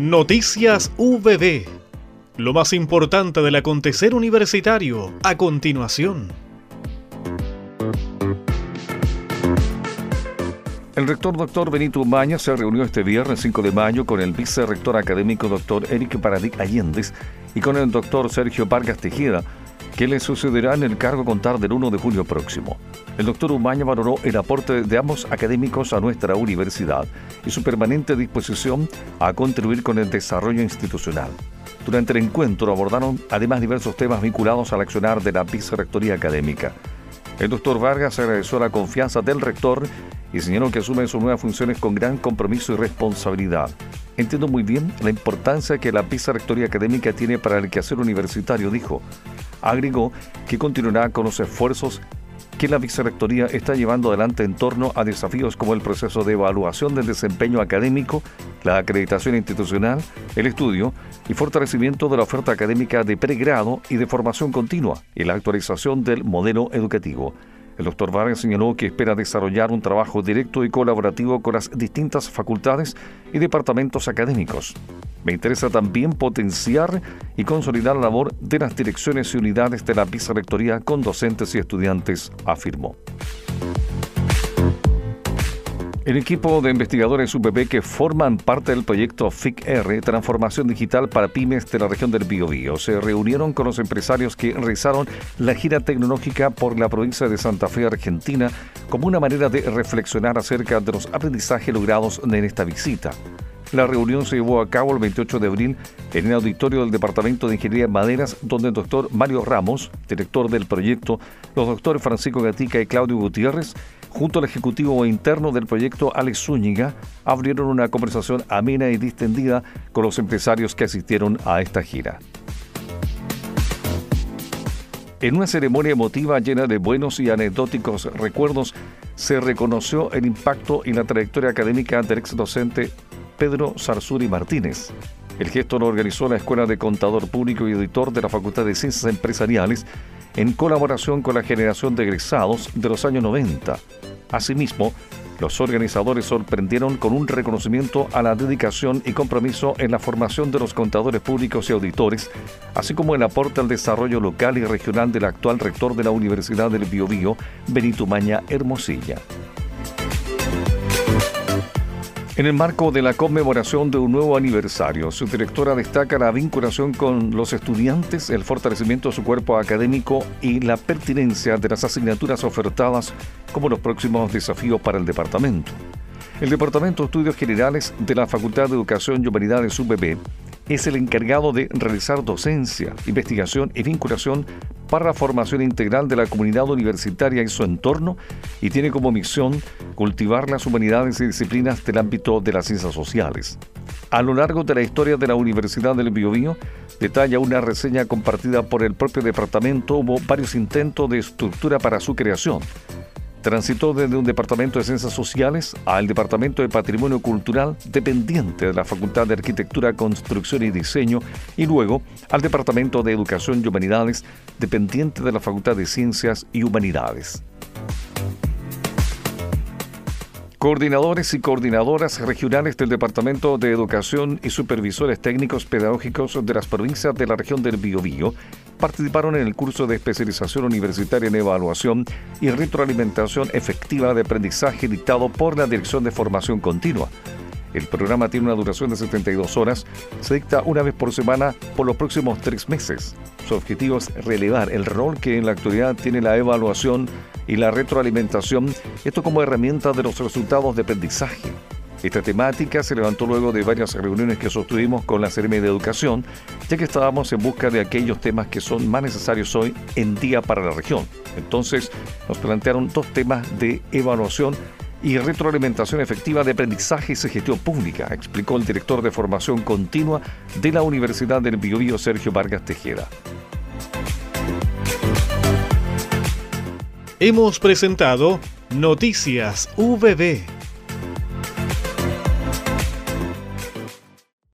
Noticias VB. Lo más importante del acontecer universitario a continuación. El rector doctor Benito Umaña se reunió este viernes 5 de mayo con el vicerrector académico doctor Eric Paradic Allendez y con el doctor Sergio Vargas Tejeda, que le sucederá en el cargo a contar del 1 de junio próximo. El doctor Umaña valoró el aporte de ambos académicos a nuestra universidad y su permanente disposición a contribuir con el desarrollo institucional. Durante el encuentro abordaron además diversos temas vinculados al accionar de la vicerrectoría académica. El doctor Vargas agradeció la confianza del rector y señaló que asume sus nuevas funciones con gran compromiso y responsabilidad. Entiendo muy bien la importancia que la vicerrectoría académica tiene para el quehacer universitario, dijo. Agregó que continuará con los esfuerzos que la vicerrectoría está llevando adelante en torno a desafíos como el proceso de evaluación del desempeño académico, la acreditación institucional, el estudio y fortalecimiento de la oferta académica de pregrado y de formación continua y la actualización del modelo educativo. El doctor Vargas señaló que espera desarrollar un trabajo directo y colaborativo con las distintas facultades y departamentos académicos. Me interesa también potenciar y consolidar la labor de las direcciones y unidades de la vicerrectoría con docentes y estudiantes, afirmó. El equipo de investigadores UPP que forman parte del proyecto FIC-R, Transformación Digital para Pymes de la región del Biobío, se reunieron con los empresarios que realizaron la gira tecnológica por la provincia de Santa Fe, Argentina, como una manera de reflexionar acerca de los aprendizajes logrados en esta visita. La reunión se llevó a cabo el 28 de abril en el auditorio del Departamento de Ingeniería en Maderas, donde el doctor Mario Ramos, director del proyecto, los doctores Francisco Gatica y Claudio Gutiérrez, junto al ejecutivo interno del proyecto Alex Zúñiga, abrieron una conversación amena y distendida con los empresarios que asistieron a esta gira. En una ceremonia emotiva llena de buenos y anecdóticos recuerdos, se reconoció el impacto y la trayectoria académica del ex docente Pedro Sarsuri Martínez. El gesto lo organizó la Escuela de Contador Público y Editor de la Facultad de Ciencias Empresariales en colaboración con la generación de egresados de los años 90. Asimismo, los organizadores sorprendieron con un reconocimiento a la dedicación y compromiso en la formación de los contadores públicos y auditores, así como el aporte al desarrollo local y regional del actual rector de la Universidad del Biobío, Benito Maña Hermosilla. En el marco de la conmemoración de un nuevo aniversario, su directora destaca la vinculación con los estudiantes, el fortalecimiento de su cuerpo académico y la pertinencia de las asignaturas ofertadas como los próximos desafíos para el departamento. El Departamento de Estudios Generales de la Facultad de Educación y Humanidades UBB es el encargado de realizar docencia, investigación y vinculación para la formación integral de la comunidad universitaria y su entorno y tiene como misión cultivar las humanidades y disciplinas del ámbito de las ciencias sociales. A lo largo de la historia de la Universidad del Biobío, detalla una reseña compartida por el propio departamento, hubo varios intentos de estructura para su creación, Transitó desde un departamento de ciencias sociales al departamento de patrimonio cultural dependiente de la Facultad de Arquitectura, Construcción y Diseño y luego al departamento de educación y humanidades dependiente de la Facultad de Ciencias y Humanidades. Coordinadores y coordinadoras regionales del Departamento de Educación y supervisores técnicos pedagógicos de las provincias de la región del Biobío participaron en el curso de especialización universitaria en evaluación y retroalimentación efectiva de aprendizaje dictado por la Dirección de Formación Continua. El programa tiene una duración de 72 horas, se dicta una vez por semana por los próximos tres meses. Su objetivo es relevar el rol que en la actualidad tiene la evaluación y la retroalimentación, esto como herramienta de los resultados de aprendizaje. Esta temática se levantó luego de varias reuniones que sostuvimos con la CRM de Educación, ya que estábamos en busca de aquellos temas que son más necesarios hoy en día para la región. Entonces nos plantearon dos temas de evaluación y retroalimentación efectiva de aprendizaje y gestión pública, explicó el director de formación continua de la Universidad del Biobío, Sergio Vargas Tejeda. Hemos presentado Noticias VB.